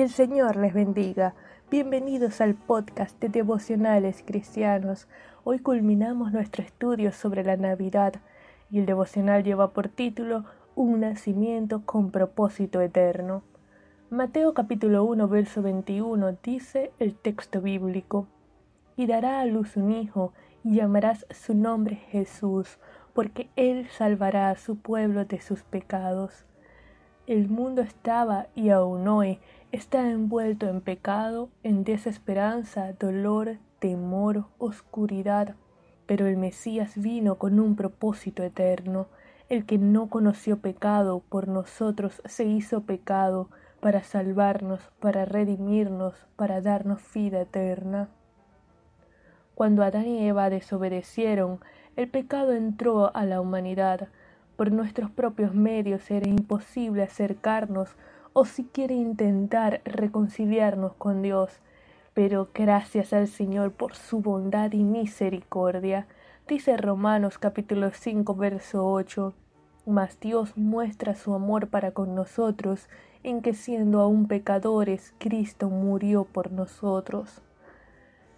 El Señor les bendiga. Bienvenidos al podcast de devocionales cristianos. Hoy culminamos nuestro estudio sobre la Navidad y el devocional lleva por título Un nacimiento con propósito eterno. Mateo capítulo 1 verso 21 dice el texto bíblico Y dará a luz un hijo y llamarás su nombre Jesús, porque él salvará a su pueblo de sus pecados. El mundo estaba y aún hoy está envuelto en pecado, en desesperanza, dolor, temor, oscuridad. Pero el Mesías vino con un propósito eterno. El que no conoció pecado por nosotros se hizo pecado para salvarnos, para redimirnos, para darnos vida eterna. Cuando Adán y Eva desobedecieron, el pecado entró a la humanidad, por nuestros propios medios era imposible acercarnos o siquiera intentar reconciliarnos con Dios. Pero gracias al Señor por su bondad y misericordia, dice Romanos capítulo 5 verso 8, mas Dios muestra su amor para con nosotros en que siendo aún pecadores, Cristo murió por nosotros.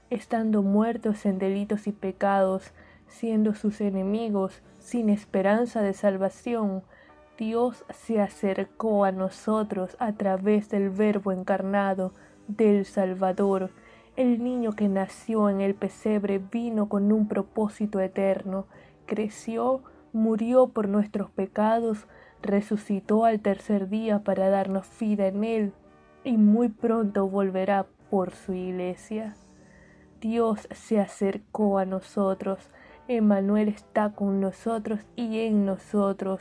Estando muertos en delitos y pecados, siendo sus enemigos, sin esperanza de salvación, Dios se acercó a nosotros a través del Verbo encarnado del Salvador. El niño que nació en el pesebre vino con un propósito eterno, creció, murió por nuestros pecados, resucitó al tercer día para darnos vida en él y muy pronto volverá por su iglesia. Dios se acercó a nosotros, Emmanuel está con nosotros y en nosotros,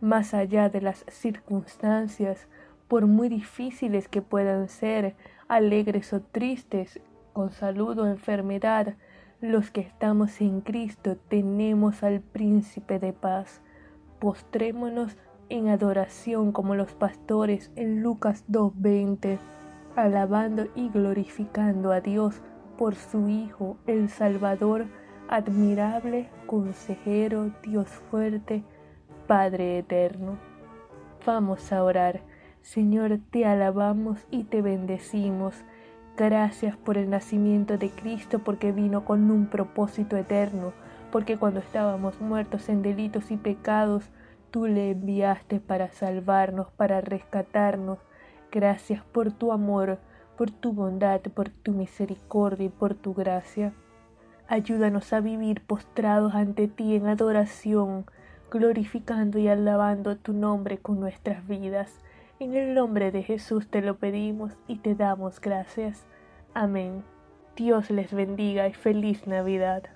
más allá de las circunstancias, por muy difíciles que puedan ser, alegres o tristes, con salud o enfermedad, los que estamos en Cristo tenemos al príncipe de paz. Postrémonos en adoración como los pastores en Lucas 2.20, alabando y glorificando a Dios por su Hijo, el Salvador, admirable, consejero, Dios fuerte, Padre eterno. Vamos a orar. Señor, te alabamos y te bendecimos. Gracias por el nacimiento de Cristo porque vino con un propósito eterno, porque cuando estábamos muertos en delitos y pecados, tú le enviaste para salvarnos, para rescatarnos. Gracias por tu amor, por tu bondad, por tu misericordia y por tu gracia. Ayúdanos a vivir postrados ante ti en adoración, glorificando y alabando tu nombre con nuestras vidas. En el nombre de Jesús te lo pedimos y te damos gracias. Amén. Dios les bendiga y feliz Navidad.